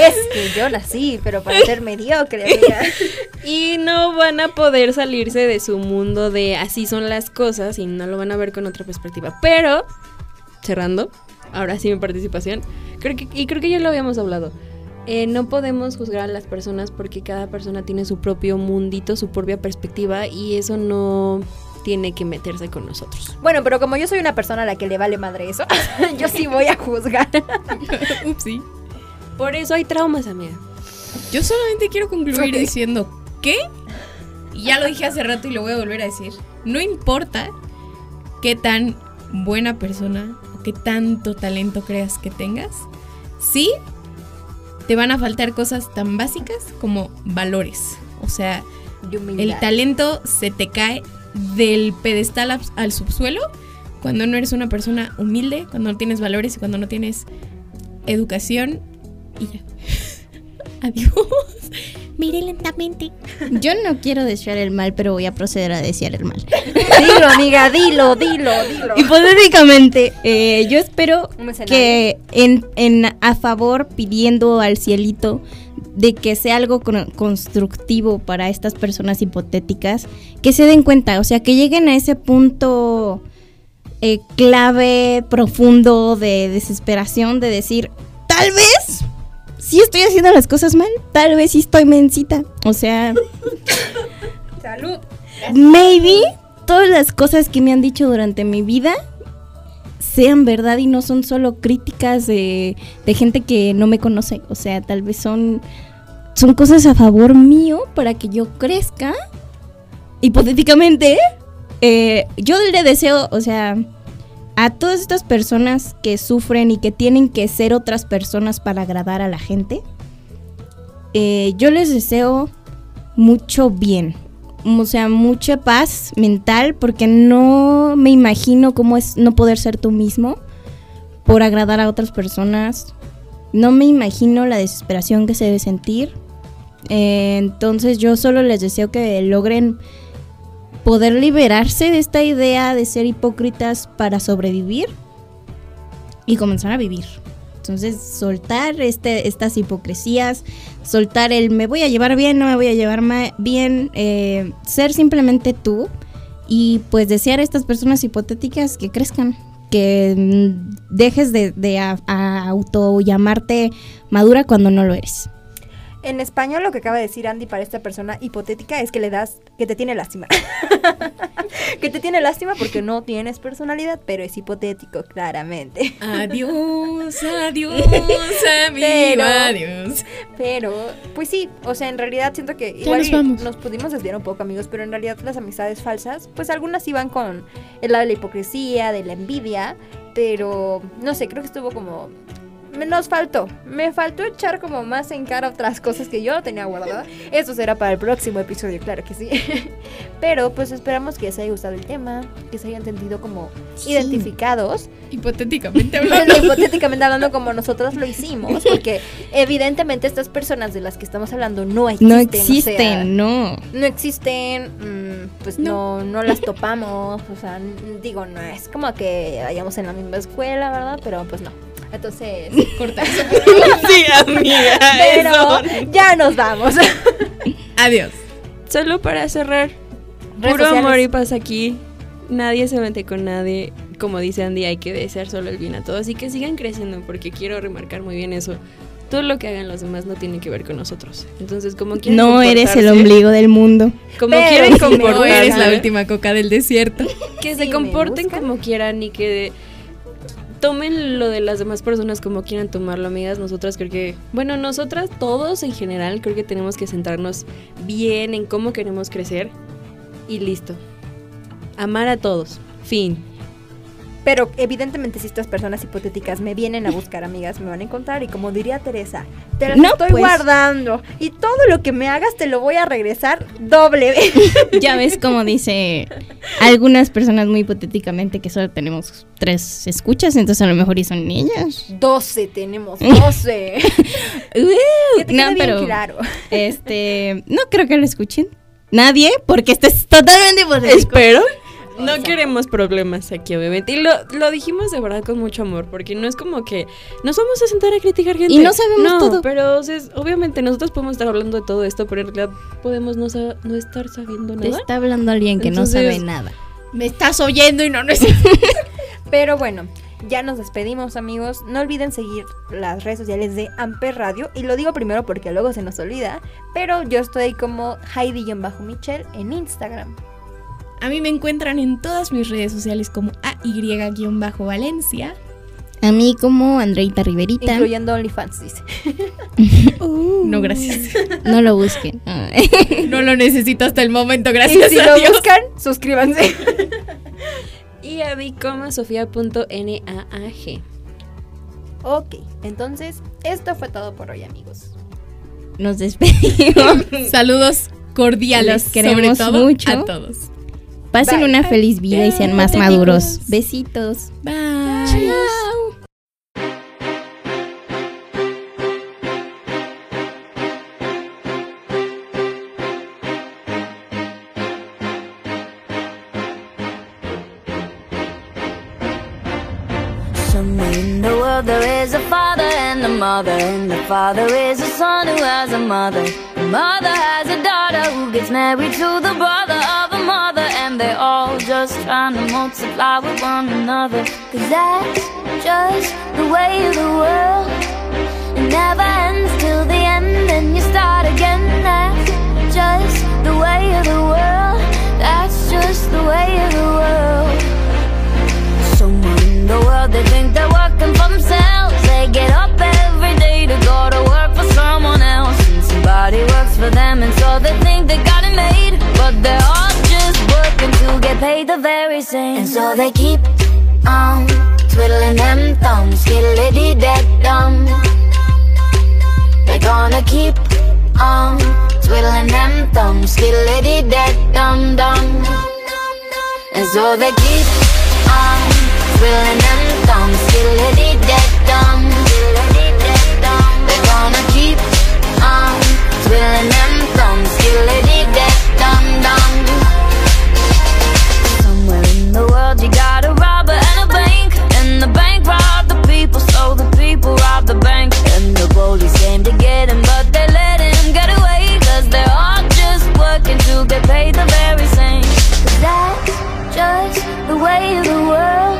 Es que yo nací, pero para ser mediocre, amiga. Y no van a poder salirse de su mundo de así son las cosas y no lo van a ver con otra perspectiva. Pero, cerrando, ahora sí mi participación, creo que, y creo que ya lo habíamos hablado. Eh, no podemos juzgar a las personas porque cada persona tiene su propio mundito, su propia perspectiva y eso no tiene que meterse con nosotros. Bueno, pero como yo soy una persona a la que le vale madre eso, yo sí voy a juzgar. Upsi. Por eso hay traumas, amiga. Yo solamente quiero concluir diciendo que, ya lo dije hace rato y lo voy a volver a decir, no importa qué tan buena persona o qué tanto talento creas que tengas, sí te van a faltar cosas tan básicas como valores. O sea, el talento se te cae del pedestal al- al subsuelo cuando no eres una persona humilde, cuando no tienes valores y cuando no tienes educación y ya. Adiós. Mire lentamente. Yo no quiero desear el mal, pero voy a proceder a desear el mal. Dilo, amiga, dilo, dilo, dilo. Hipotéticamente, eh, yo espero que en, en a favor pidiendo al cielito de que sea algo con- constructivo para estas personas hipotéticas, que se den cuenta, o sea, que lleguen a ese punto eh, clave, profundo de desesperación, de decir, tal vez sí estoy haciendo las cosas mal, tal vez sí estoy mencita, o sea, Salud. maybe todas las cosas que me han dicho durante mi vida sean verdad y no son solo críticas de, de gente que no me conoce. O sea, tal vez son, son cosas a favor mío para que yo crezca. Hipotéticamente, eh, yo le deseo, o sea, a todas estas personas que sufren y que tienen que ser otras personas para agradar a la gente, eh, yo les deseo mucho bien. O sea, mucha paz mental porque no me imagino cómo es no poder ser tú mismo por agradar a otras personas. No me imagino la desesperación que se debe sentir. Eh, entonces yo solo les deseo que logren poder liberarse de esta idea de ser hipócritas para sobrevivir y comenzar a vivir. Entonces, soltar este, estas hipocresías, soltar el me voy a llevar bien, no me voy a llevar bien, eh, ser simplemente tú y pues desear a estas personas hipotéticas que crezcan, que mm, dejes de, de auto llamarte madura cuando no lo eres. En español lo que acaba de decir Andy para esta persona hipotética es que le das, que te tiene lástima. que te tiene lástima porque no tienes personalidad, pero es hipotético, claramente. Adiós, adiós, amigo, Pero- adiós. Pero, pues sí, o sea, en realidad siento que igual nos nos pudimos desviar un poco, amigos, pero en realidad las amistades falsas, pues algunas iban con el lado de la hipocresía, de la envidia, pero no sé, creo que estuvo como nos faltó, me faltó echar como más en cara otras cosas que yo tenía guardadas. Eso será para el próximo episodio, claro que sí. Pero pues esperamos que les haya gustado el tema, que se hayan sentido como identificados Hipotéticamente hablando. hipotéticamente hablando como nosotros lo hicimos, porque evidentemente estas personas de las que estamos hablando no existen. No o existen, sea, no. no existen, mm, pues no. no, las topamos, o sea, digo, no es como que vayamos en la misma escuela, ¿verdad? Pero pues no. Entonces, Corta eso. Sí, amiga. pero eso. ya nos vamos. Adiós. Solo para cerrar, Redes puro sociales. amor y paz aquí. Nadie se mete con nadie. Como dice Andy, hay que desear solo el bien a todos y que sigan creciendo, porque quiero remarcar muy bien eso. Todo lo que hagan los demás no tiene que ver con nosotros. Entonces, como quieran No eres el comportarse- ombligo del mundo. Como Pero quieren si me No eres la comportarse, última coca del desierto. que Si se comporten como quieran y que tomen lo de las demás personas como quieran tomarlo, amigas. Nosotras creo que, bueno, nosotras todos en general creo que tenemos que centrarnos bien en cómo queremos crecer y listo. Amar a todos. Fin. Pero evidentemente si estas personas hipotéticas me vienen a buscar, amigas, me van a encontrar y como diría Teresa, te las No, estoy pues. guardando y todo lo que me hagas te lo voy a regresar doble vez. Ya ves como dice algunas personas muy hipotéticamente que solo tenemos tres escuchas, entonces a lo mejor y son ellas. 12 tenemos, 12. que te no, pero claro. este, no creo que lo escuchen. Nadie, porque esto es totalmente hipotético. Espero. No queremos problemas aquí, obviamente. Y lo, lo dijimos de verdad con mucho amor, porque no es como que nos vamos a sentar a criticar gente. Y no sabemos No, todo. Pero o sea, obviamente nosotros podemos estar hablando de todo esto, pero en realidad podemos no, no estar sabiendo Te nada. está hablando alguien que Entonces- no sabe nada. Me estás oyendo y no, no es. Pero bueno, ya nos despedimos, amigos. No olviden seguir las redes sociales de Amper Radio. Y lo digo primero porque luego se nos olvida. Pero yo estoy como Heidi-Michelle en Instagram. A mí me encuentran en todas mis redes sociales como AY-Valencia. A mí como Andreita Riverita, Incluyendo OnlyFans, dice. No, gracias. no lo busquen. No lo necesito hasta el momento, Y gracias si a lo Dios. buscan, suscríbanse. Y a mí como sofía.naag. ok, entonces, esto fue todo por hoy, amigos. Nos despedimos. Saludos cordiales, queremos sobre todo mucho. a todos. Pasen Bye. una feliz vida y sean más maduros. Besitos. Bye. Somewhere in the world there is a father and a mother, and the father is a son who has a mother. The mother has a daughter who gets married to the brother of and they all just trying to multiply with one another. Cause that's just the way of the world It never ends till the end. Then you start again. That's just the way of the world That's just the way of the world. Someone in the world they think they're working for themselves. They get up every day to go to work for someone else. And somebody works for them and so they think they got it made. But they're all working to get paid the very same. And so they keep on twiddling them thumbs Skillity dead dumb. They're gonna keep on twiddling them thumbs Skillity dead dumb dumb And so they keep on twiddling them thumbs Skillity dead dumb They're gonna keep on twiddling them kidding, but they let him get away Cause they're all just working to get paid the very same. Cause that's just the way of the world.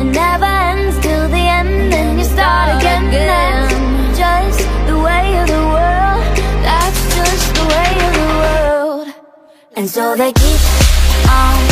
It never ends till the end, then you start again, again. That's just the way of the world. That's just the way of the world. And so they keep on